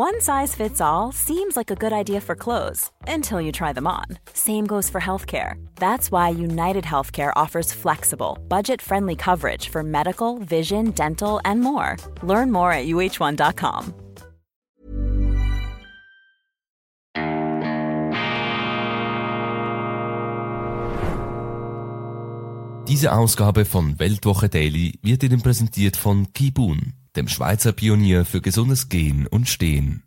One size fits all seems like a good idea for clothes until you try them on. Same goes for healthcare. That's why United Healthcare offers flexible, budget friendly coverage for medical, vision, dental, and more. Learn more at uh1.com. Diese Ausgabe von Weltwoche Daily wird Ihnen präsentiert von Kibun, dem Schweizer Pionier für gesundes Gehen und Stehen.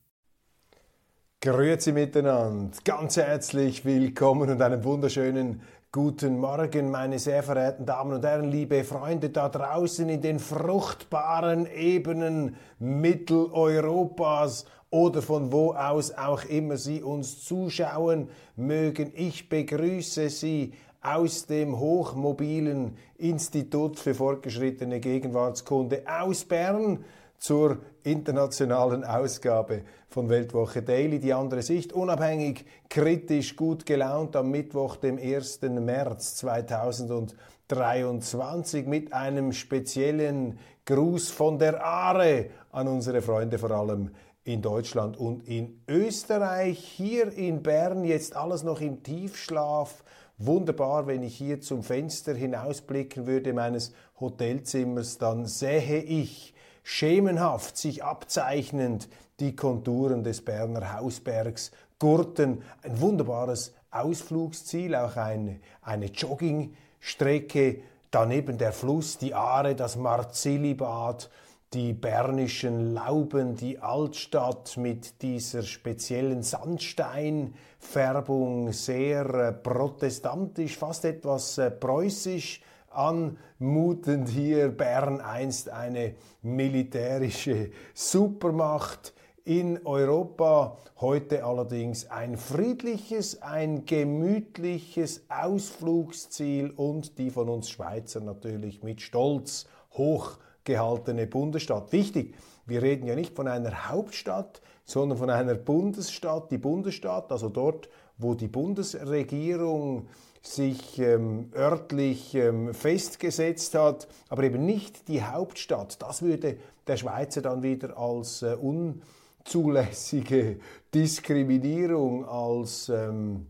Grüezi miteinander, ganz herzlich willkommen und einen wunderschönen guten Morgen, meine sehr verehrten Damen und Herren, liebe Freunde da draußen in den fruchtbaren Ebenen Mitteleuropas oder von wo aus auch immer Sie uns zuschauen mögen. Ich begrüße Sie aus dem hochmobilen Institut für fortgeschrittene Gegenwartskunde aus Bern zur internationalen Ausgabe von Weltwoche Daily. Die andere Sicht, unabhängig, kritisch, gut gelaunt am Mittwoch, dem 1. März 2023 mit einem speziellen Gruß von der Aare an unsere Freunde vor allem in Deutschland und in Österreich. Hier in Bern jetzt alles noch im Tiefschlaf wunderbar, wenn ich hier zum Fenster hinausblicken würde meines Hotelzimmers, dann sähe ich schemenhaft sich abzeichnend die Konturen des Berner Hausbergs, Gurten, ein wunderbares Ausflugsziel, auch eine, eine Joggingstrecke, daneben der Fluss, die Aare, das Marzillibad, die bernischen Lauben, die Altstadt mit dieser speziellen Sandsteinfärbung, sehr äh, protestantisch, fast etwas äh, preußisch anmutend hier. Bern einst eine militärische Supermacht in Europa, heute allerdings ein friedliches, ein gemütliches Ausflugsziel und die von uns Schweizer natürlich mit Stolz hoch gehaltene Bundesstadt. Wichtig, wir reden ja nicht von einer Hauptstadt, sondern von einer Bundesstadt. Die Bundesstadt, also dort, wo die Bundesregierung sich ähm, örtlich ähm, festgesetzt hat, aber eben nicht die Hauptstadt. Das würde der Schweizer dann wieder als äh, unzulässige Diskriminierung, als ähm,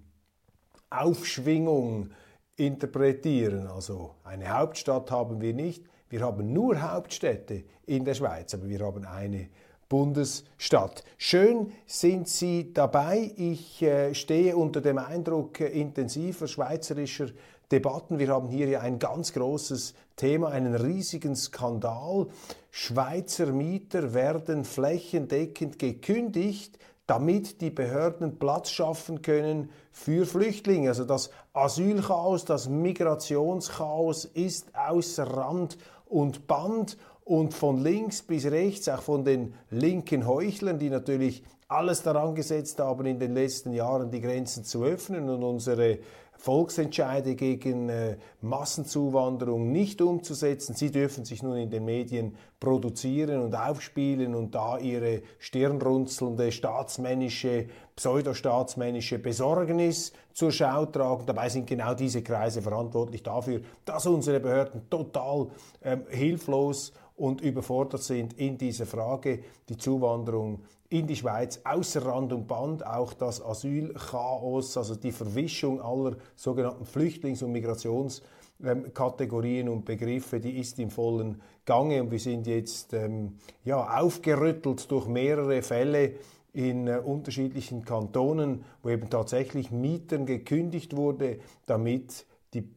Aufschwingung interpretieren. Also eine Hauptstadt haben wir nicht, wir haben nur Hauptstädte in der Schweiz, aber wir haben eine Bundesstadt. Schön sind Sie dabei. Ich äh, stehe unter dem Eindruck intensiver schweizerischer Debatten. Wir haben hier ja ein ganz großes Thema, einen riesigen Skandal. Schweizer Mieter werden flächendeckend gekündigt, damit die Behörden Platz schaffen können für Flüchtlinge. Also das Asylchaos, das Migrationschaos ist außer Rand und Band und von links bis rechts, auch von den linken Heuchlern, die natürlich alles daran gesetzt haben, in den letzten Jahren die Grenzen zu öffnen und unsere Volksentscheide gegen äh, Massenzuwanderung nicht umzusetzen. Sie dürfen sich nun in den Medien produzieren und aufspielen und da ihre stirnrunzelnde staatsmännische, pseudostaatsmännische Besorgnis zur Schau tragen. Dabei sind genau diese Kreise verantwortlich dafür, dass unsere Behörden total ähm, hilflos und überfordert sind in dieser Frage. Die Zuwanderung in die Schweiz außer Rand und Band auch das Asylchaos, also die Verwischung aller sogenannten Flüchtlings- und Migrationskategorien und Begriffe, die ist im vollen Gange und wir sind jetzt ähm, ja, aufgerüttelt durch mehrere Fälle in äh, unterschiedlichen Kantonen, wo eben tatsächlich Mietern gekündigt wurde, damit die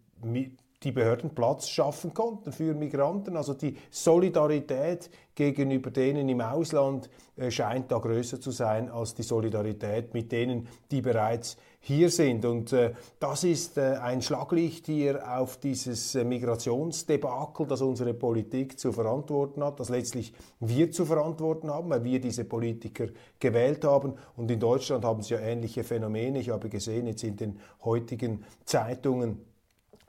die Behörden Platz schaffen konnten für Migranten. Also die Solidarität gegenüber denen im Ausland äh, scheint da größer zu sein als die Solidarität mit denen, die bereits hier sind. Und äh, das ist äh, ein Schlaglicht hier auf dieses äh, Migrationsdebakel, das unsere Politik zu verantworten hat, das letztlich wir zu verantworten haben, weil wir diese Politiker gewählt haben. Und in Deutschland haben sie ja ähnliche Phänomene. Ich habe gesehen jetzt in den heutigen Zeitungen,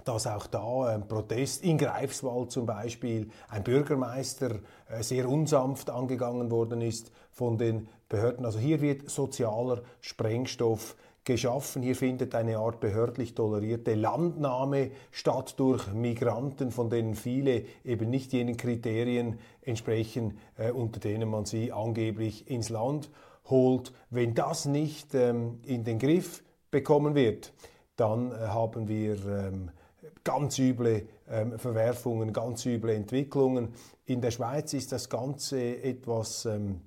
dass auch da ein Protest in Greifswald zum Beispiel ein Bürgermeister äh, sehr unsanft angegangen worden ist von den Behörden. Also hier wird sozialer Sprengstoff geschaffen. Hier findet eine Art behördlich tolerierte Landnahme statt durch Migranten, von denen viele eben nicht jenen Kriterien entsprechen, äh, unter denen man sie angeblich ins Land holt. Wenn das nicht ähm, in den Griff bekommen wird, dann äh, haben wir ähm, ganz üble ähm, Verwerfungen, ganz üble Entwicklungen. In der Schweiz ist das Ganze etwas ähm,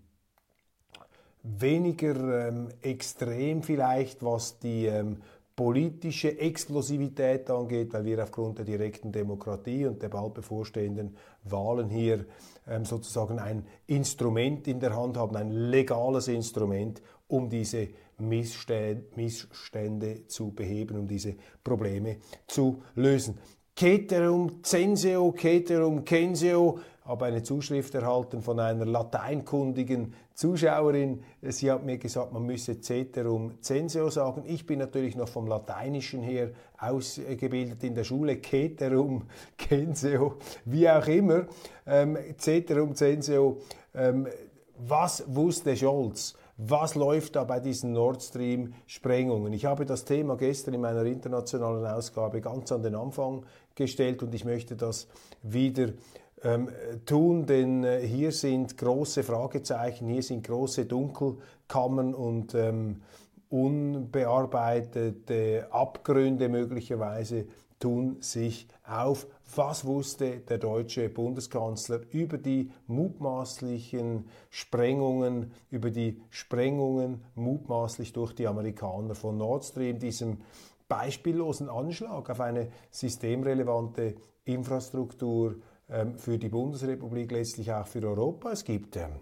weniger ähm, extrem vielleicht, was die ähm, politische Explosivität angeht, weil wir aufgrund der direkten Demokratie und der bald bevorstehenden Wahlen hier ähm, sozusagen ein Instrument in der Hand haben, ein legales Instrument, um diese Missstände, zu beheben, um diese Probleme zu lösen. Ceterum censeo, ceterum censeo, habe eine Zuschrift erhalten von einer lateinkundigen Zuschauerin. Sie hat mir gesagt, man müsse ceterum censeo sagen. Ich bin natürlich noch vom Lateinischen her ausgebildet in der Schule. Ceterum censeo, wie auch immer. Ähm, ceterum censeo. Ähm, was wusste Scholz? Was läuft da bei diesen Nord Stream-Sprengungen? Ich habe das Thema gestern in meiner internationalen Ausgabe ganz an den Anfang gestellt und ich möchte das wieder ähm, tun, denn äh, hier sind große Fragezeichen, hier sind große Dunkelkammern und ähm, unbearbeitete Abgründe möglicherweise tun sich auf. Was wusste der deutsche Bundeskanzler über die mutmaßlichen Sprengungen, über die Sprengungen mutmaßlich durch die Amerikaner von Nord Stream, diesem beispiellosen Anschlag auf eine systemrelevante Infrastruktur ähm, für die Bundesrepublik, letztlich auch für Europa. Es gibt ähm,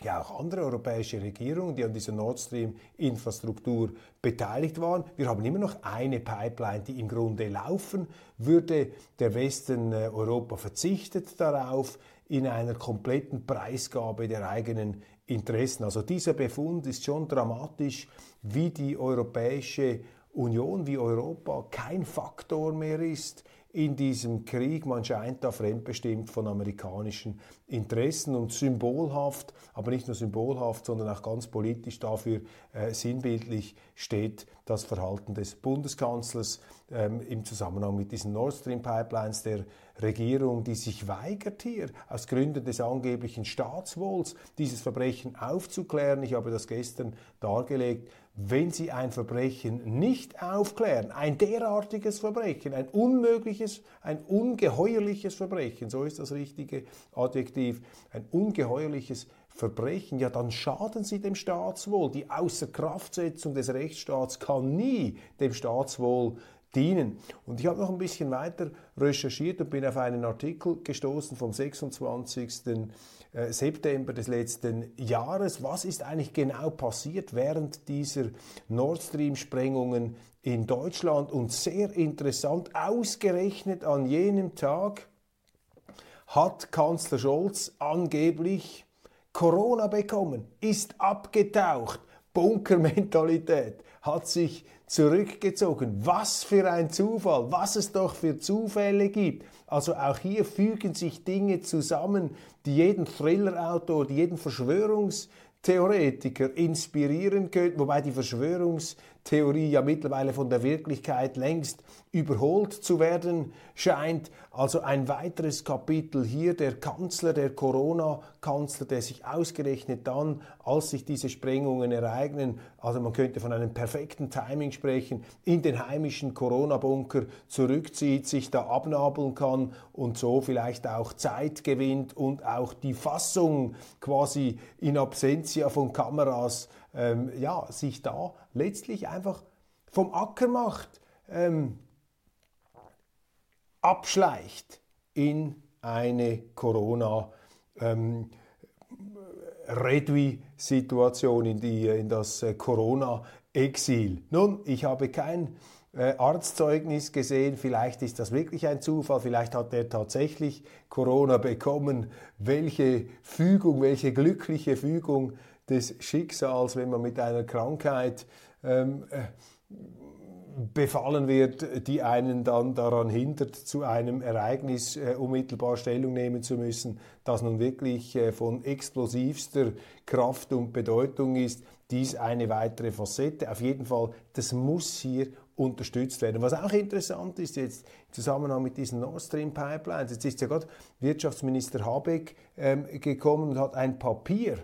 ja auch andere europäische Regierungen, die an dieser Nord Stream-Infrastruktur beteiligt waren. Wir haben immer noch eine Pipeline, die im Grunde laufen würde. Der Westen äh, Europa verzichtet darauf in einer kompletten Preisgabe der eigenen Interessen. Also dieser Befund ist schon dramatisch, wie die Europäische Union, wie Europa kein Faktor mehr ist in diesem Krieg. Man scheint da fremdbestimmt von amerikanischen Interessen und symbolhaft, aber nicht nur symbolhaft, sondern auch ganz politisch dafür äh, sinnbildlich steht das Verhalten des Bundeskanzlers ähm, im Zusammenhang mit diesen Nord Stream Pipelines der Regierung, die sich weigert hier aus Gründen des angeblichen Staatswohls dieses Verbrechen aufzuklären. Ich habe das gestern dargelegt wenn sie ein Verbrechen nicht aufklären, ein derartiges Verbrechen, ein unmögliches, ein ungeheuerliches Verbrechen, so ist das richtige Adjektiv, ein ungeheuerliches Verbrechen, ja dann schaden sie dem Staatswohl. Die Außerkraftsetzung des Rechtsstaats kann nie dem Staatswohl dienen. Und ich habe noch ein bisschen weiter recherchiert und bin auf einen Artikel gestoßen vom 26. Äh, September des letzten Jahres. Was ist eigentlich genau passiert während dieser Nord Stream-Sprengungen in Deutschland? Und sehr interessant, ausgerechnet an jenem Tag hat Kanzler Scholz angeblich Corona bekommen, ist abgetaucht. Bunkermentalität hat sich zurückgezogen. Was für ein Zufall, was es doch für Zufälle gibt. Also auch hier fügen sich Dinge zusammen, die jeden Thriller-Autor, jeden Verschwörungstheoretiker inspirieren könnten, wobei die Verschwörungstheorie ja mittlerweile von der Wirklichkeit längst überholt zu werden scheint. Also ein weiteres Kapitel hier, der Kanzler, der Corona-Kanzler, der sich ausgerechnet dann, als sich diese Sprengungen ereignen, also man könnte von einem perfekten Timing sprechen, in den heimischen Corona-Bunker zurückzieht, sich da abnabeln kann und so vielleicht auch Zeit gewinnt und auch die Fassung quasi in Absentia von Kameras, ähm, ja, sich da letztlich einfach vom Acker macht. Ähm, abschleicht in eine Corona ähm, Redui-Situation, in, in das äh, Corona-Exil. Nun, ich habe kein äh, Arztzeugnis gesehen, vielleicht ist das wirklich ein Zufall, vielleicht hat er tatsächlich Corona bekommen. Welche Fügung, welche glückliche Fügung des Schicksals, wenn man mit einer Krankheit ähm, äh, befallen wird, die einen dann daran hindert, zu einem Ereignis äh, unmittelbar Stellung nehmen zu müssen, das nun wirklich äh, von explosivster Kraft und Bedeutung ist. Dies eine weitere Facette. Auf jeden Fall, das muss hier unterstützt werden. Was auch interessant ist jetzt im Zusammenhang mit diesen Nord Stream Pipelines, jetzt ist ja gerade Wirtschaftsminister Habeck ähm, gekommen und hat ein Papier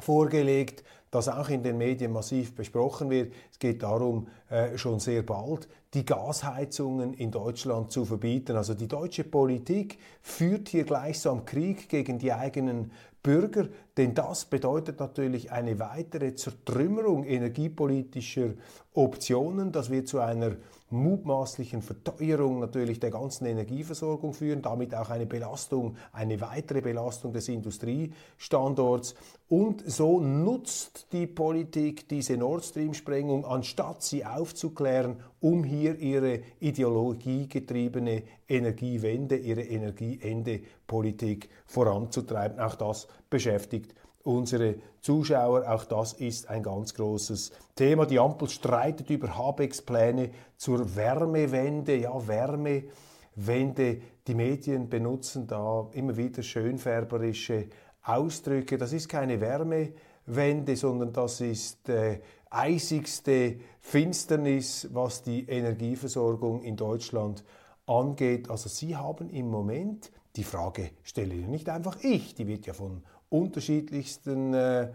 vorgelegt, das auch in den Medien massiv besprochen wird. Es geht darum, äh, schon sehr bald die Gasheizungen in Deutschland zu verbieten. Also die deutsche Politik führt hier gleichsam Krieg gegen die eigenen Bürger, denn das bedeutet natürlich eine weitere Zertrümmerung energiepolitischer Optionen. Das wird zu einer mutmaßlichen Verteuerung natürlich der ganzen Energieversorgung führen, damit auch eine Belastung, eine weitere Belastung des Industriestandorts. Und so nutzt die Politik diese Nord Stream-Sprengung, anstatt sie aufzuklären, um hier ihre ideologiegetriebene Energiewende, ihre Energieende-Politik voranzutreiben. Auch das beschäftigt unsere Zuschauer. Auch das ist ein ganz großes Thema. Die Ampel streitet über Habecks Pläne zur Wärmewende. Ja, Wärmewende. Die Medien benutzen da immer wieder schönfärberische Ausdrücke. Das ist keine Wärmewende, sondern das ist äh, eisigste Finsternis, was die Energieversorgung in Deutschland angeht. Also Sie haben im Moment, die Frage stelle nicht einfach ich, die wird ja von unterschiedlichsten äh,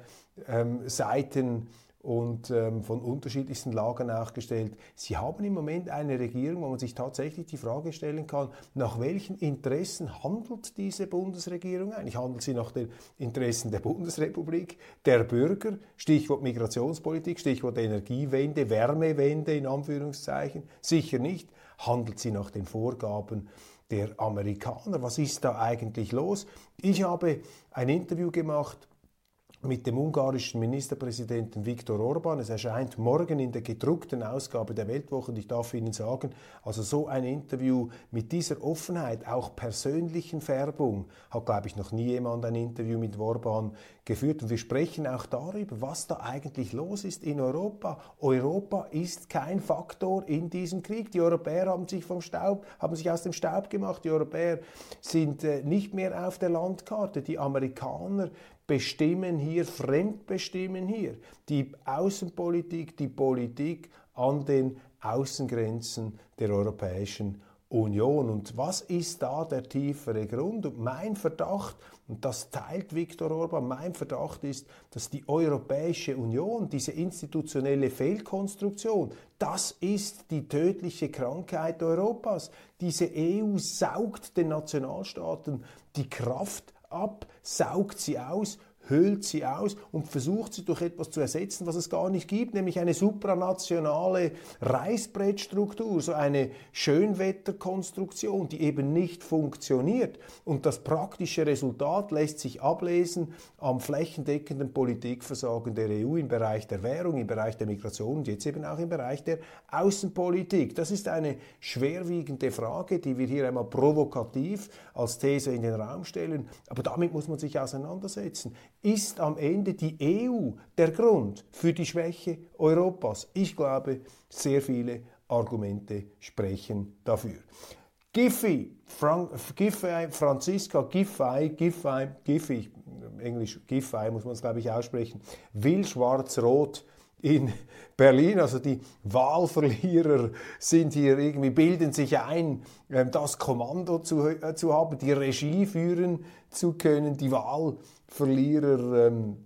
ähm, Seiten und ähm, von unterschiedlichsten Lagern nachgestellt. Sie haben im Moment eine Regierung, wo man sich tatsächlich die Frage stellen kann, nach welchen Interessen handelt diese Bundesregierung eigentlich? Handelt sie nach den Interessen der Bundesrepublik, der Bürger? Stichwort Migrationspolitik, Stichwort Energiewende, Wärmewende in Anführungszeichen? Sicher nicht. Handelt sie nach den Vorgaben der Amerikaner. Was ist da eigentlich los? Ich habe ein Interview gemacht mit dem ungarischen Ministerpräsidenten Viktor Orban. Es erscheint morgen in der gedruckten Ausgabe der Weltwoche und ich darf Ihnen sagen, also so ein Interview mit dieser Offenheit, auch persönlichen Färbung, hat, glaube ich, noch nie jemand ein Interview mit Orban geführt. Und wir sprechen auch darüber, was da eigentlich los ist in Europa. Europa ist kein Faktor in diesem Krieg. Die Europäer haben sich vom Staub, haben sich aus dem Staub gemacht. Die Europäer sind äh, nicht mehr auf der Landkarte. Die Amerikaner bestimmen hier, fremdbestimmen hier die Außenpolitik, die Politik an den Außengrenzen der Europäischen Union. Und was ist da der tiefere Grund? Und mein Verdacht, und das teilt Viktor Orban, mein Verdacht ist, dass die Europäische Union, diese institutionelle Fehlkonstruktion, das ist die tödliche Krankheit Europas. Diese EU saugt den Nationalstaaten die Kraft ab, saugt sie aus, höhlt sie aus und versucht sie durch etwas zu ersetzen, was es gar nicht gibt, nämlich eine supranationale Reißbrettstruktur, so eine Schönwetterkonstruktion, die eben nicht funktioniert. Und das praktische Resultat lässt sich ablesen am flächendeckenden Politikversagen der EU im Bereich der Währung, im Bereich der Migration und jetzt eben auch im Bereich der Außenpolitik. Das ist eine schwerwiegende Frage, die wir hier einmal provokativ als These in den Raum stellen, aber damit muss man sich auseinandersetzen ist am Ende die EU der Grund für die Schwäche Europas? Ich glaube, sehr viele Argumente sprechen dafür. Giffey, Frank, Giffey Franziska Giffey, Giffey, Giffey, Englisch Giffey muss man es glaube ich aussprechen, will schwarz-rot in Berlin. Also die Wahlverlierer sind hier irgendwie, bilden sich ein, ähm, das Kommando zu, äh, zu haben, die Regie führen zu können. Die Wahlverlierer ähm,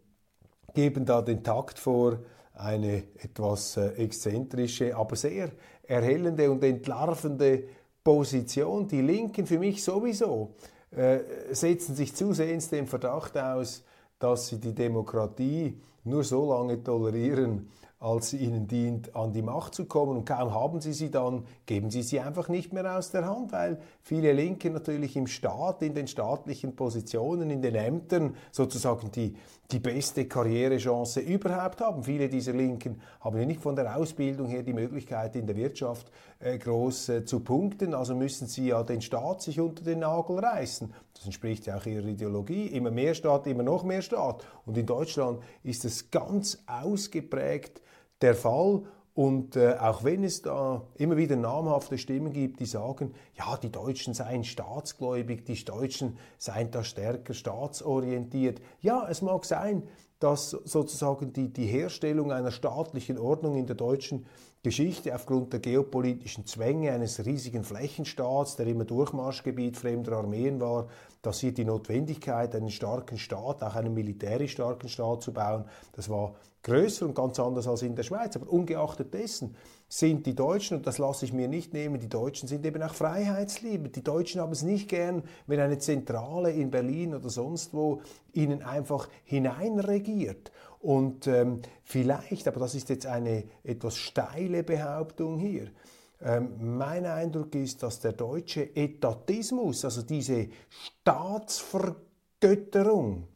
geben da den Takt vor, eine etwas äh, exzentrische, aber sehr erhellende und entlarvende Position. Die Linken für mich sowieso äh, setzen sich zusehends dem Verdacht aus, dass sie die Demokratie nur so lange tolerieren, als ihnen dient, an die Macht zu kommen. Und kaum haben sie sie dann, geben sie sie einfach nicht mehr aus der Hand, weil viele Linke natürlich im Staat, in den staatlichen Positionen, in den Ämtern sozusagen die, die beste Karrierechance überhaupt haben. Viele dieser Linken haben ja nicht von der Ausbildung her die Möglichkeit, in der Wirtschaft äh, groß äh, zu punkten. Also müssen sie ja den Staat sich unter den Nagel reißen. Das entspricht ja auch ihrer Ideologie. Immer mehr Staat, immer noch mehr Staat. Und in Deutschland ist es ganz ausgeprägt der Fall. Und äh, auch wenn es da immer wieder namhafte Stimmen gibt, die sagen, ja, die Deutschen seien staatsgläubig, die Deutschen seien da stärker staatsorientiert. Ja, es mag sein, dass sozusagen die, die Herstellung einer staatlichen Ordnung in der deutschen Geschichte aufgrund der geopolitischen Zwänge eines riesigen Flächenstaats, der immer Durchmarschgebiet fremder Armeen war, dass hier die Notwendigkeit, einen starken Staat, auch einen militärisch starken Staat zu bauen, das war größer und ganz anders als in der Schweiz. Aber ungeachtet dessen sind die Deutschen, und das lasse ich mir nicht nehmen, die Deutschen sind eben auch freiheitsliebend. Die Deutschen haben es nicht gern, wenn eine Zentrale in Berlin oder sonst wo ihnen einfach hineinregiert. Und ähm, vielleicht, aber das ist jetzt eine etwas steile Behauptung hier, ähm, mein Eindruck ist, dass der deutsche Etatismus, also diese Staatsvergötterung,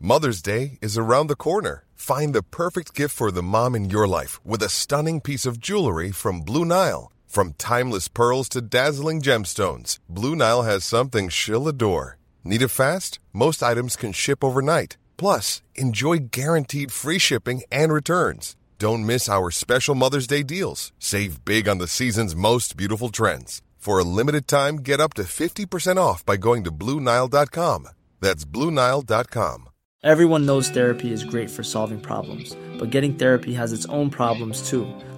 Mother's Day is around the corner. Find the perfect gift for the mom in your life with a stunning piece of jewelry from Blue Nile. From timeless pearls to dazzling gemstones, Blue Nile has something she'll adore. Need it fast? Most items can ship overnight. Plus, enjoy guaranteed free shipping and returns. Don't miss our special Mother's Day deals. Save big on the season's most beautiful trends. For a limited time, get up to 50% off by going to Bluenile.com. That's Bluenile.com. Everyone knows therapy is great for solving problems, but getting therapy has its own problems too,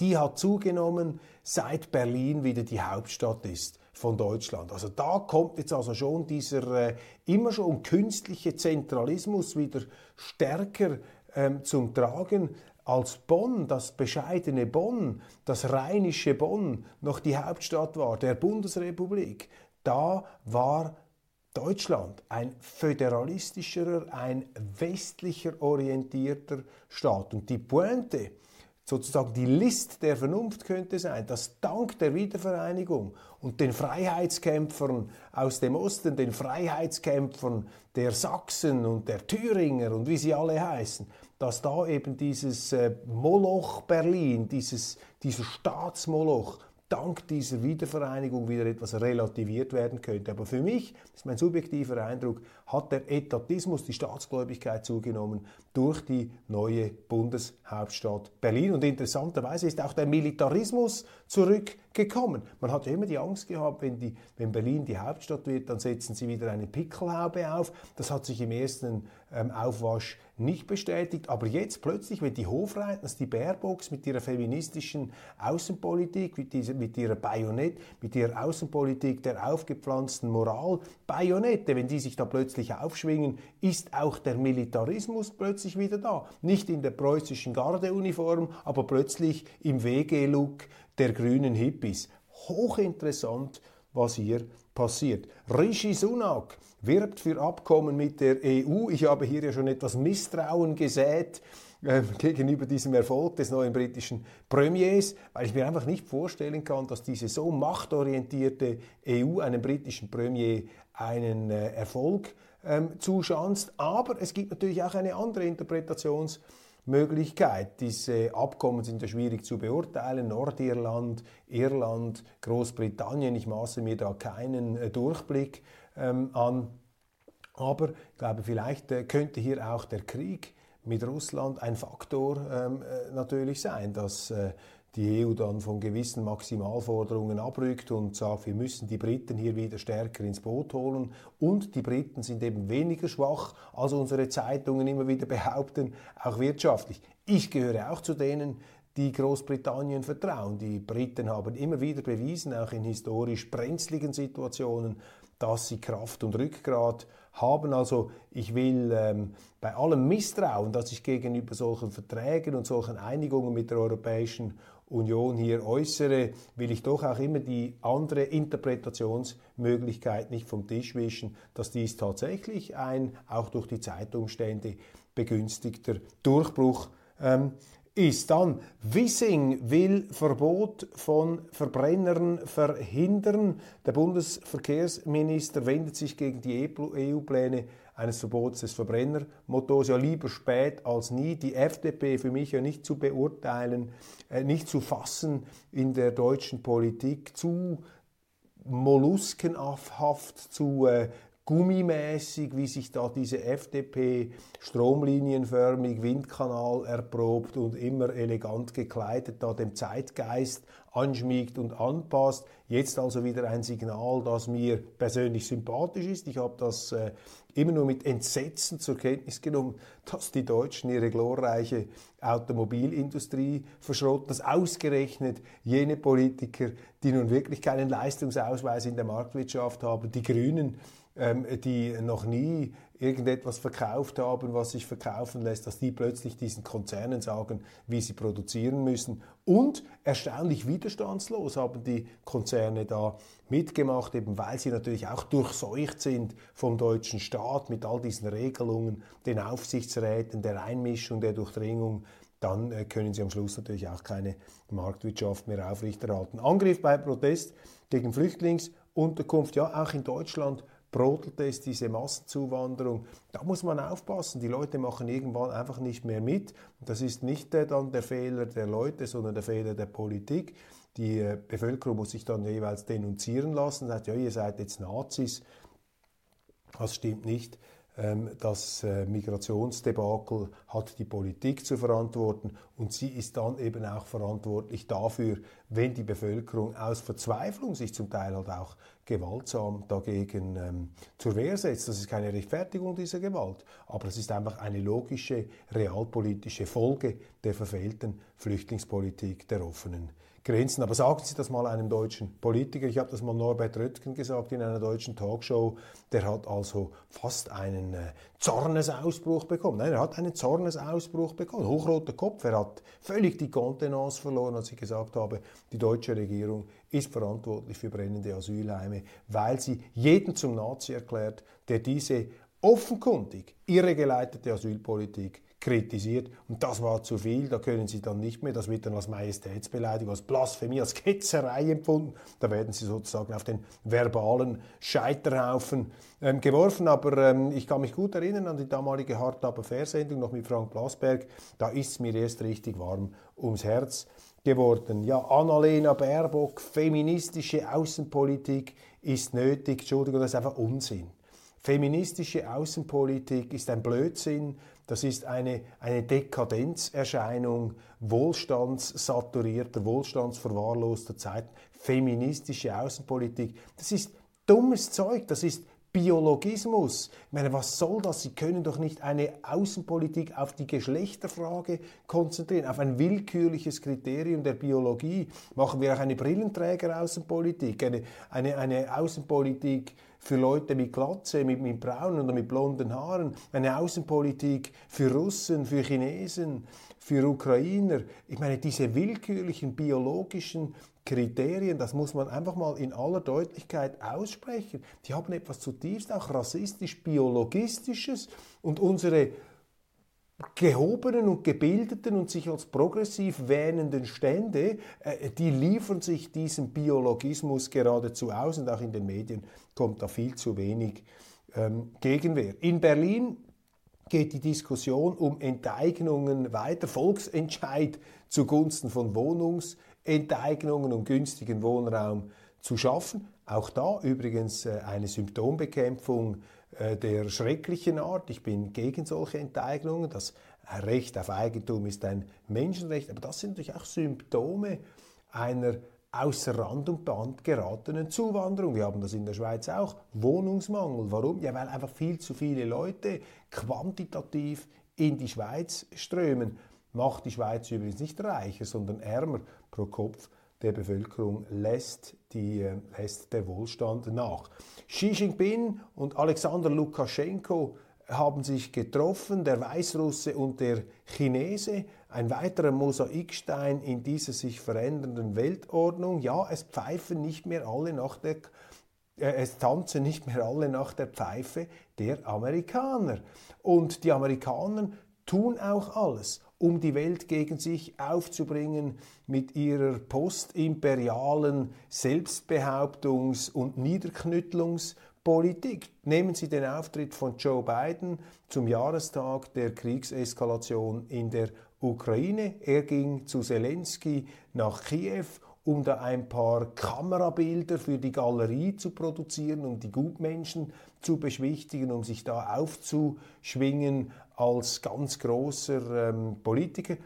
Die hat zugenommen, seit Berlin wieder die Hauptstadt ist von Deutschland. Also da kommt jetzt also schon dieser äh, immer schon künstliche Zentralismus wieder stärker ähm, zum Tragen als Bonn, das bescheidene Bonn, das rheinische Bonn noch die Hauptstadt war der Bundesrepublik, da war Deutschland ein föderalistischerer, ein westlicher orientierter Staat. Und die Pointe, sozusagen die List der Vernunft könnte sein, dass dank der Wiedervereinigung und den Freiheitskämpfern aus dem Osten, den Freiheitskämpfern der Sachsen und der Thüringer und wie sie alle heißen, dass da eben dieses äh, Moloch Berlin, dieses, dieser Staatsmoloch, dank dieser Wiedervereinigung wieder etwas relativiert werden könnte. Aber für mich, das ist mein subjektiver Eindruck, hat der Etatismus, die Staatsgläubigkeit zugenommen durch die neue Bundeshauptstadt Berlin. Und interessanterweise ist auch der Militarismus zurückgekommen. Man hat ja immer die Angst gehabt, wenn, die, wenn Berlin die Hauptstadt wird, dann setzen sie wieder eine Pickelhaube auf. Das hat sich im ersten ähm, Aufwasch nicht bestätigt. Aber jetzt plötzlich, wenn die Hofreitners, die Baerbocks mit ihrer feministischen Außenpolitik, mit, dieser, mit ihrer Bajonett, mit ihrer Außenpolitik der aufgepflanzten Moral, Bajonette, wenn die sich da plötzlich aufschwingen, ist auch der Militarismus plötzlich wieder da. Nicht in der preußischen Gardeuniform, aber plötzlich im WG-Look der grünen Hippies. Hochinteressant, was hier passiert. Rishi Sunak wirbt für Abkommen mit der EU. Ich habe hier ja schon etwas Misstrauen gesät äh, gegenüber diesem Erfolg des neuen britischen Premiers, weil ich mir einfach nicht vorstellen kann, dass diese so machtorientierte EU einem britischen Premier einen äh, Erfolg ähm, zuschanzt. Aber es gibt natürlich auch eine andere Interpretationsmöglichkeit. Diese Abkommen sind ja schwierig zu beurteilen. Nordirland, Irland, Großbritannien, ich maße mir da keinen äh, Durchblick ähm, an. Aber ich glaube, vielleicht äh, könnte hier auch der Krieg mit Russland ein Faktor ähm, äh, natürlich sein, dass äh, die EU dann von gewissen Maximalforderungen abrückt und sagt, wir müssen die Briten hier wieder stärker ins Boot holen. Und die Briten sind eben weniger schwach, als unsere Zeitungen immer wieder behaupten, auch wirtschaftlich. Ich gehöre auch zu denen, die Großbritannien vertrauen. Die Briten haben immer wieder bewiesen, auch in historisch brenzligen Situationen, dass sie Kraft und Rückgrat haben. Also ich will ähm, bei allem Misstrauen, das ich gegenüber solchen Verträgen und solchen Einigungen mit der Europäischen Union hier äußere, will ich doch auch immer die andere Interpretationsmöglichkeit nicht vom Tisch wischen, dass dies tatsächlich ein auch durch die Zeitumstände begünstigter Durchbruch ähm, ist. Dann, Wissing will Verbot von Verbrennern verhindern. Der Bundesverkehrsminister wendet sich gegen die EU-Pläne eines Verbots des Verbrennermotors. Ja, lieber spät als nie. Die FDP für mich ja nicht zu beurteilen, äh, nicht zu fassen in der deutschen Politik, zu molluskenhaft, zu äh, gummimäßig, wie sich da diese FDP stromlinienförmig, Windkanal erprobt und immer elegant gekleidet da dem Zeitgeist anschmiegt und anpasst. Jetzt also wieder ein Signal, das mir persönlich sympathisch ist. Ich habe das äh, immer nur mit Entsetzen zur Kenntnis genommen, dass die Deutschen ihre glorreiche Automobilindustrie verschrotten, dass ausgerechnet jene Politiker, die nun wirklich keinen Leistungsausweis in der Marktwirtschaft haben, die Grünen, die noch nie irgendetwas verkauft haben, was sich verkaufen lässt, dass die plötzlich diesen Konzernen sagen, wie sie produzieren müssen. Und erstaunlich widerstandslos haben die Konzerne da mitgemacht, eben weil sie natürlich auch durchseucht sind vom deutschen Staat mit all diesen Regelungen, den Aufsichtsräten, der Einmischung, der Durchdringung dann äh, können sie am Schluss natürlich auch keine Marktwirtschaft mehr aufrechterhalten. Angriff bei Protest gegen Flüchtlingsunterkunft, ja, auch in Deutschland brodelt es, diese Massenzuwanderung. Da muss man aufpassen. Die Leute machen irgendwann einfach nicht mehr mit. Das ist nicht äh, dann der Fehler der Leute, sondern der Fehler der Politik. Die äh, Bevölkerung muss sich dann jeweils denunzieren lassen, sagt, ja, ihr seid jetzt Nazis. Das stimmt nicht. Ähm, das äh, Migrationsdebakel hat die Politik zu verantworten und sie ist dann eben auch verantwortlich dafür, wenn die Bevölkerung aus Verzweiflung sich zum Teil halt auch gewaltsam dagegen ähm, zur Wehr setzt. Das ist keine Rechtfertigung dieser Gewalt, aber es ist einfach eine logische, realpolitische Folge der verfehlten Flüchtlingspolitik der offenen Grenzen. Aber sagen Sie das mal einem deutschen Politiker. Ich habe das mal Norbert Röttgen gesagt in einer deutschen Talkshow. Der hat also fast einen äh, Zornesausbruch bekommen. Nein, er hat einen Zornesausbruch bekommen. Hochroter Kopf. Er hat völlig die Kontenance verloren, als ich gesagt habe, die deutsche Regierung ist verantwortlich für brennende Asylheime, weil sie jeden zum Nazi erklärt, der diese offenkundig irregeleitete Asylpolitik kritisiert. Und das war zu viel, da können Sie dann nicht mehr, das wird dann als Majestätsbeleidigung, als Blasphemie, als Ketzerei empfunden. Da werden Sie sozusagen auf den verbalen Scheiterhaufen ähm, geworfen. Aber ähm, ich kann mich gut erinnern an die damalige Hart aber Fairsendung noch mit Frank Blasberg. Da ist es mir erst richtig warm ums Herz geworden. Ja, Annalena Baerbock, feministische Außenpolitik ist nötig. Entschuldigung, das ist einfach Unsinn. Feministische Außenpolitik ist ein Blödsinn, das ist eine, eine Dekadenzerscheinung wohlstandssaturierter, wohlstandsverwahrloster Zeiten. Feministische Außenpolitik, das ist dummes Zeug, das ist Biologismus. Ich meine, was soll das? Sie können doch nicht eine Außenpolitik auf die Geschlechterfrage konzentrieren, auf ein willkürliches Kriterium der Biologie. Machen wir auch eine Brillenträger-Außenpolitik, eine, eine, eine Außenpolitik für Leute mit Glatze, mit, mit braunen oder mit blonden Haaren, eine Außenpolitik für Russen, für Chinesen, für Ukrainer. Ich meine, diese willkürlichen biologischen Kriterien, das muss man einfach mal in aller Deutlichkeit aussprechen. Die haben etwas zutiefst auch rassistisch-biologistisches und unsere gehobenen und gebildeten und sich als progressiv wähnenden Stände, äh, die liefern sich diesem Biologismus geradezu aus und auch in den Medien kommt da viel zu wenig ähm, Gegenwehr. In Berlin geht die Diskussion um Enteignungen weiter, Volksentscheid zugunsten von Wohnungsenteignungen und günstigen Wohnraum zu schaffen. Auch da übrigens äh, eine Symptombekämpfung äh, der schrecklichen Art. Ich bin gegen solche Enteignungen. Das Recht auf Eigentum ist ein Menschenrecht, aber das sind natürlich auch Symptome einer außer Rand und Band geratenen Zuwanderung. Wir haben das in der Schweiz auch. Wohnungsmangel. Warum? Ja, weil einfach viel zu viele Leute quantitativ in die Schweiz strömen. Macht die Schweiz übrigens nicht reicher, sondern ärmer pro Kopf der Bevölkerung lässt, die, äh, lässt der Wohlstand nach. Xi Jinping und Alexander Lukaschenko haben sich getroffen, der Weißrusse und der Chinese, ein weiterer Mosaikstein in dieser sich verändernden Weltordnung. Ja, es pfeifen nicht mehr alle nach der äh, es tanzen nicht mehr alle nach der Pfeife der Amerikaner. Und die Amerikaner tun auch alles, um die Welt gegen sich aufzubringen mit ihrer postimperialen Selbstbehauptungs- und Niederknüttlungspolitik. Nehmen Sie den Auftritt von Joe Biden zum Jahrestag der Kriegseskalation in der Ukraine. Er ging zu Zelensky nach Kiew um da ein paar Kamerabilder für die Galerie zu produzieren, um die Gutmenschen zu beschwichtigen, um sich da aufzuschwingen als ganz großer ähm, Politiker.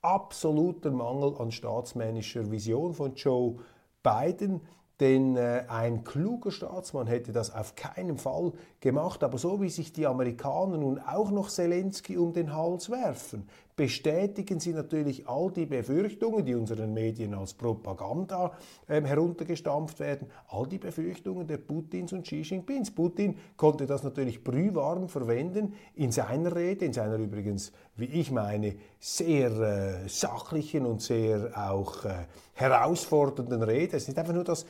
Absoluter Mangel an staatsmännischer Vision von Joe Biden. Denn äh, ein kluger Staatsmann hätte das auf keinen Fall gemacht. Aber so wie sich die Amerikaner nun auch noch Zelensky um den Hals werfen, bestätigen sie natürlich all die Befürchtungen, die unseren Medien als Propaganda ähm, heruntergestampft werden, all die Befürchtungen der Putins und Xi Jinpings. Putin konnte das natürlich brühwarm verwenden in seiner Rede, in seiner übrigens, wie ich meine, sehr äh, sachlichen und sehr auch äh, herausfordernden Rede. Es ist nicht einfach nur das,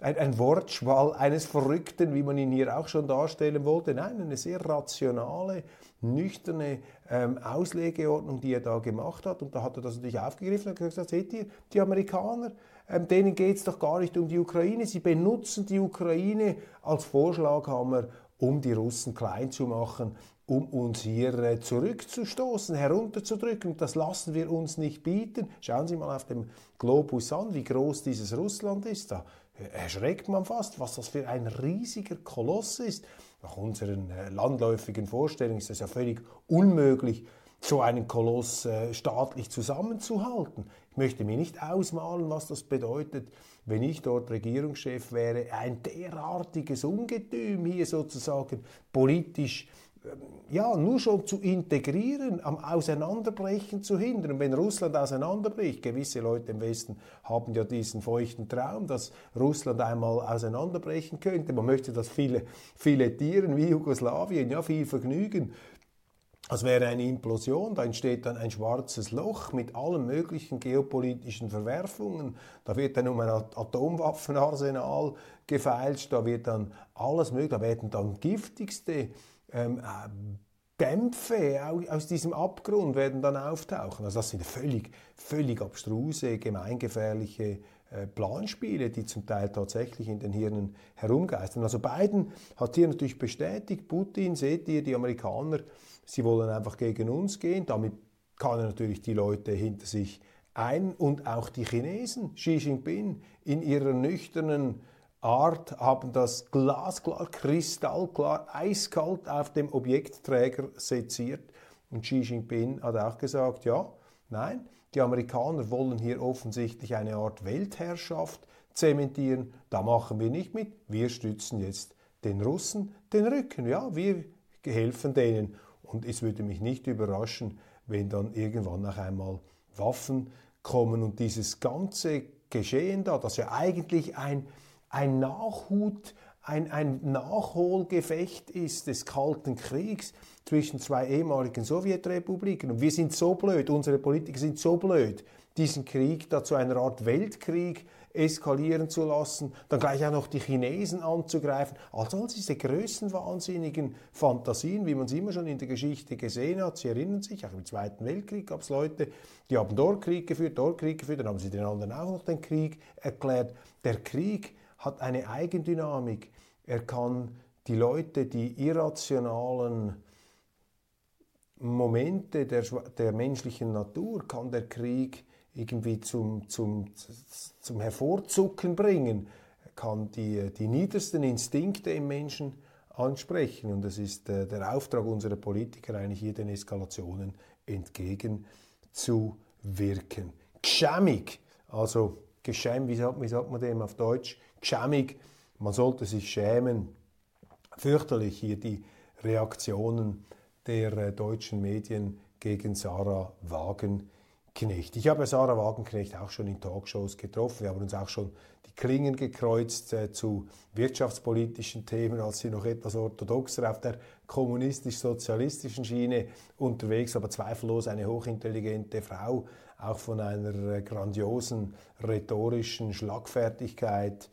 ein, ein Wortschwall eines Verrückten, wie man ihn hier auch schon darstellen wollte. Nein, eine sehr rationale, nüchterne ähm, Auslegeordnung, die er da gemacht hat. Und da hat er das natürlich aufgegriffen und gesagt, seht ihr, die Amerikaner, ähm, denen geht es doch gar nicht um die Ukraine. Sie benutzen die Ukraine als Vorschlaghammer, um die Russen klein zu machen, um uns hier äh, zurückzustoßen, herunterzudrücken. Das lassen wir uns nicht bieten. Schauen Sie mal auf dem Globus an, wie groß dieses Russland ist. Da erschreckt man fast, was das für ein riesiger Koloss ist. Nach unseren äh, landläufigen Vorstellungen ist es ja völlig unmöglich, so einen Koloss äh, staatlich zusammenzuhalten. Ich möchte mir nicht ausmalen, was das bedeutet, wenn ich dort Regierungschef wäre, ein derartiges Ungetüm hier sozusagen politisch ja, nur schon zu integrieren, am Auseinanderbrechen zu hindern. wenn Russland auseinanderbricht, gewisse Leute im Westen haben ja diesen feuchten Traum, dass Russland einmal auseinanderbrechen könnte. Man möchte das viele filetieren wie Jugoslawien, ja, viel Vergnügen. Das wäre eine Implosion, da entsteht dann ein schwarzes Loch mit allen möglichen geopolitischen Verwerfungen. Da wird dann um ein Atomwaffenarsenal gefeilscht, da wird dann alles möglich, da werden dann giftigste ähm, äh, Dämpfe aus diesem Abgrund werden dann auftauchen. Also das sind völlig, völlig abstruse, gemeingefährliche äh, Planspiele, die zum Teil tatsächlich in den Hirnen herumgeistern. Also Biden hat hier natürlich bestätigt, Putin, seht ihr, die Amerikaner, sie wollen einfach gegen uns gehen. Damit kann er natürlich die Leute hinter sich ein und auch die Chinesen, Xi Jinping, in ihrer nüchternen Art haben das glasklar, kristallklar, eiskalt auf dem Objektträger seziert. Und Xi Jinping hat auch gesagt, ja, nein, die Amerikaner wollen hier offensichtlich eine Art Weltherrschaft zementieren. Da machen wir nicht mit. Wir stützen jetzt den Russen den Rücken. Ja, wir helfen denen. Und es würde mich nicht überraschen, wenn dann irgendwann noch einmal Waffen kommen und dieses ganze Geschehen da, das ja eigentlich ein ein Nachhut, ein, ein Nachholgefecht ist des Kalten Kriegs zwischen zwei ehemaligen Sowjetrepubliken. Und wir sind so blöd, unsere Politiker sind so blöd, diesen Krieg da zu einer Art Weltkrieg eskalieren zu lassen, dann gleich auch noch die Chinesen anzugreifen. Also all diese größenwahnsinnigen Fantasien, wie man es immer schon in der Geschichte gesehen hat. Sie erinnern sich, auch im Zweiten Weltkrieg gab es Leute, die haben dort Krieg geführt, dort Krieg geführt, dann haben sie den anderen auch noch den Krieg erklärt. Der Krieg hat eine Eigendynamik. Er kann die Leute, die irrationalen Momente der, der menschlichen Natur, kann der Krieg irgendwie zum, zum, zum Hervorzucken bringen, kann die, die niedersten Instinkte im Menschen ansprechen. Und das ist äh, der Auftrag unserer Politiker, eigentlich hier den Eskalationen entgegenzuwirken. Geschämig, also geschämt, wie sagt, wie sagt man dem auf Deutsch? Geschämig, man sollte sich schämen. Fürchterlich hier die Reaktionen der äh, deutschen Medien gegen Sarah Wagenknecht. Ich habe Sarah Wagenknecht auch schon in Talkshows getroffen. Wir haben uns auch schon die Klingen gekreuzt äh, zu wirtschaftspolitischen Themen, als sie noch etwas orthodoxer auf der kommunistisch-sozialistischen Schiene unterwegs, aber zweifellos eine hochintelligente Frau, auch von einer äh, grandiosen rhetorischen Schlagfertigkeit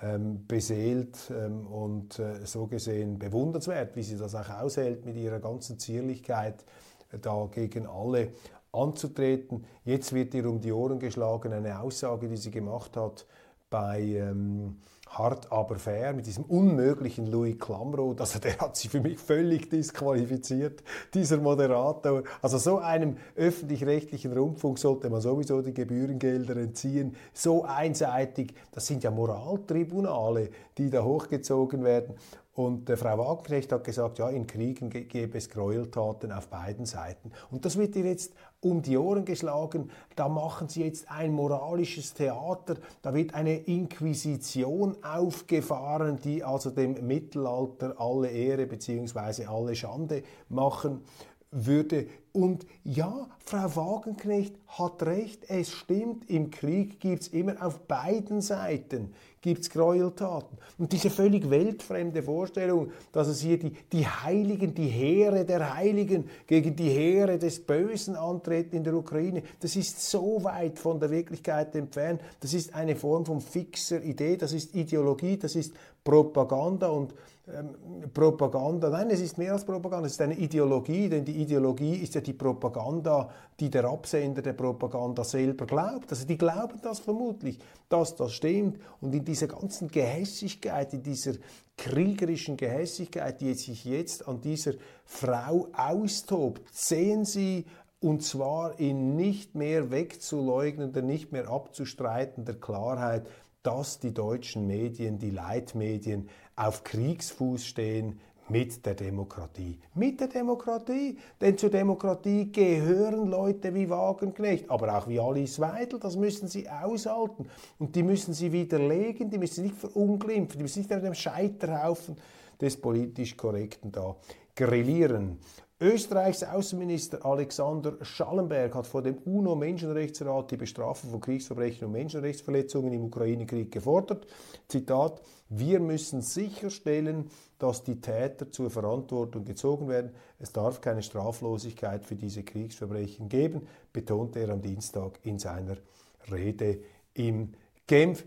ähm, beseelt ähm, und äh, so gesehen bewundernswert, wie sie das auch aushält mit ihrer ganzen Zierlichkeit, äh, da gegen alle anzutreten. Jetzt wird ihr um die Ohren geschlagen eine Aussage, die sie gemacht hat bei ähm, Hart aber fair mit diesem unmöglichen Louis Klamroth. Also der hat sich für mich völlig disqualifiziert, dieser Moderator. Also so einem öffentlich-rechtlichen Rundfunk sollte man sowieso die Gebührengelder entziehen. So einseitig, das sind ja Moraltribunale, die da hochgezogen werden. Und äh, Frau Wagenknecht hat gesagt, ja, in Kriegen gäbe es Gräueltaten auf beiden Seiten. Und das wird ihr jetzt um die Ohren geschlagen. Da machen sie jetzt ein moralisches Theater. Da wird eine Inquisition aufgefahren, die also dem Mittelalter alle Ehre bzw. alle Schande machen würde. Und ja, Frau Wagenknecht hat recht, es stimmt, im Krieg gibt es immer auf beiden Seiten gibt's Gräueltaten. Und diese völlig weltfremde Vorstellung, dass es hier die, die Heiligen, die Heere der Heiligen gegen die Heere des Bösen antreten in der Ukraine, das ist so weit von der Wirklichkeit entfernt. Das ist eine Form von fixer Idee, das ist Ideologie, das ist Propaganda und ähm, Propaganda. Nein, es ist mehr als Propaganda, es ist eine Ideologie, denn die Ideologie ist ja die Propaganda, die der Absender der Propaganda selber glaubt. Also die glauben das vermutlich, dass das stimmt. Und in dieser ganzen Gehässigkeit, in dieser kriegerischen Gehässigkeit, die sich jetzt an dieser Frau austobt, sehen Sie und zwar in nicht mehr wegzuleugnender, nicht mehr abzustreitender Klarheit, dass die deutschen Medien, die Leitmedien auf Kriegsfuß stehen mit der Demokratie. Mit der Demokratie. Denn zur Demokratie gehören Leute wie Wagenknecht, aber auch wie Alice Weidel. Das müssen sie aushalten. Und die müssen sie widerlegen, die müssen nicht verunglimpfen, die müssen nicht auf dem Scheiterhaufen des politisch Korrekten da grillieren. Österreichs Außenminister Alexander Schallenberg hat vor dem UNO-Menschenrechtsrat die Bestrafung von Kriegsverbrechen und Menschenrechtsverletzungen im Ukraine-Krieg gefordert. Zitat, wir müssen sicherstellen, dass die Täter zur Verantwortung gezogen werden. Es darf keine Straflosigkeit für diese Kriegsverbrechen geben, betonte er am Dienstag in seiner Rede in Genf.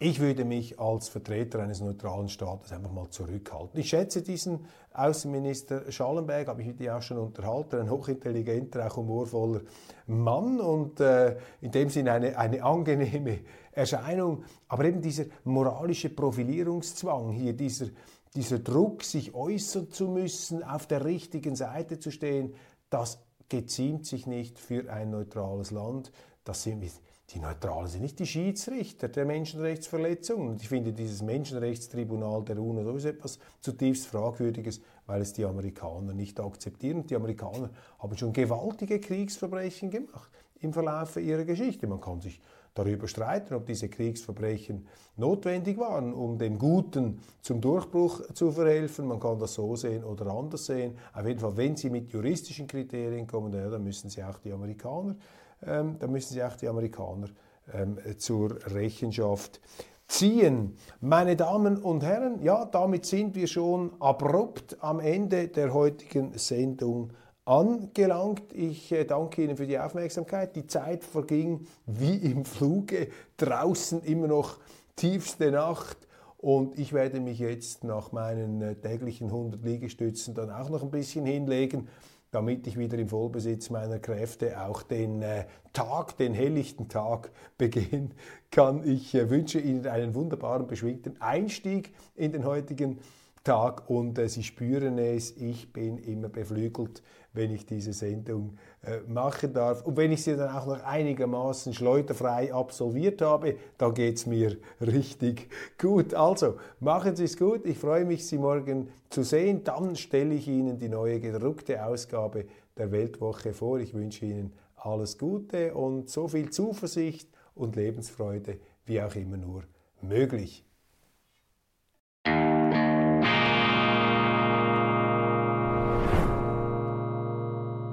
Ich würde mich als Vertreter eines neutralen Staates einfach mal zurückhalten. Ich schätze diesen Außenminister Schallenberg, habe ich mit ihm auch schon unterhalten, ein hochintelligenter, auch humorvoller Mann und äh, in dem Sinne eine, eine angenehme Erscheinung. Aber eben dieser moralische Profilierungszwang hier, dieser, dieser Druck, sich äußern zu müssen, auf der richtigen Seite zu stehen, das geziemt sich nicht für ein neutrales Land. Das sind wir die Neutralen sind nicht die Schiedsrichter der Menschenrechtsverletzungen. Und ich finde dieses Menschenrechtstribunal der UNO sowieso etwas zutiefst Fragwürdiges, weil es die Amerikaner nicht akzeptieren. Die Amerikaner haben schon gewaltige Kriegsverbrechen gemacht im Verlauf ihrer Geschichte. Man kann sich darüber streiten, ob diese Kriegsverbrechen notwendig waren, um dem Guten zum Durchbruch zu verhelfen. Man kann das so sehen oder anders sehen. Auf jeden Fall, wenn sie mit juristischen Kriterien kommen, dann müssen sie auch die Amerikaner ähm, da müssen sich auch die Amerikaner ähm, zur Rechenschaft ziehen. Meine Damen und Herren, ja, damit sind wir schon abrupt am Ende der heutigen Sendung angelangt. Ich äh, danke Ihnen für die Aufmerksamkeit. Die Zeit verging wie im Fluge, draußen immer noch tiefste Nacht. Und ich werde mich jetzt nach meinen äh, täglichen 100 Liegestützen dann auch noch ein bisschen hinlegen damit ich wieder im Vollbesitz meiner Kräfte auch den äh, Tag, den helllichten Tag begehen kann. Ich äh, wünsche Ihnen einen wunderbaren, beschwingten Einstieg in den heutigen Tag und äh, Sie spüren es, ich bin immer beflügelt, wenn ich diese Sendung äh, machen darf. Und wenn ich sie dann auch noch einigermaßen schleuderfrei absolviert habe, dann geht es mir richtig gut. Also, machen Sie es gut. Ich freue mich, Sie morgen zu sehen. Dann stelle ich Ihnen die neue gedruckte Ausgabe der Weltwoche vor. Ich wünsche Ihnen alles Gute und so viel Zuversicht und Lebensfreude wie auch immer nur möglich.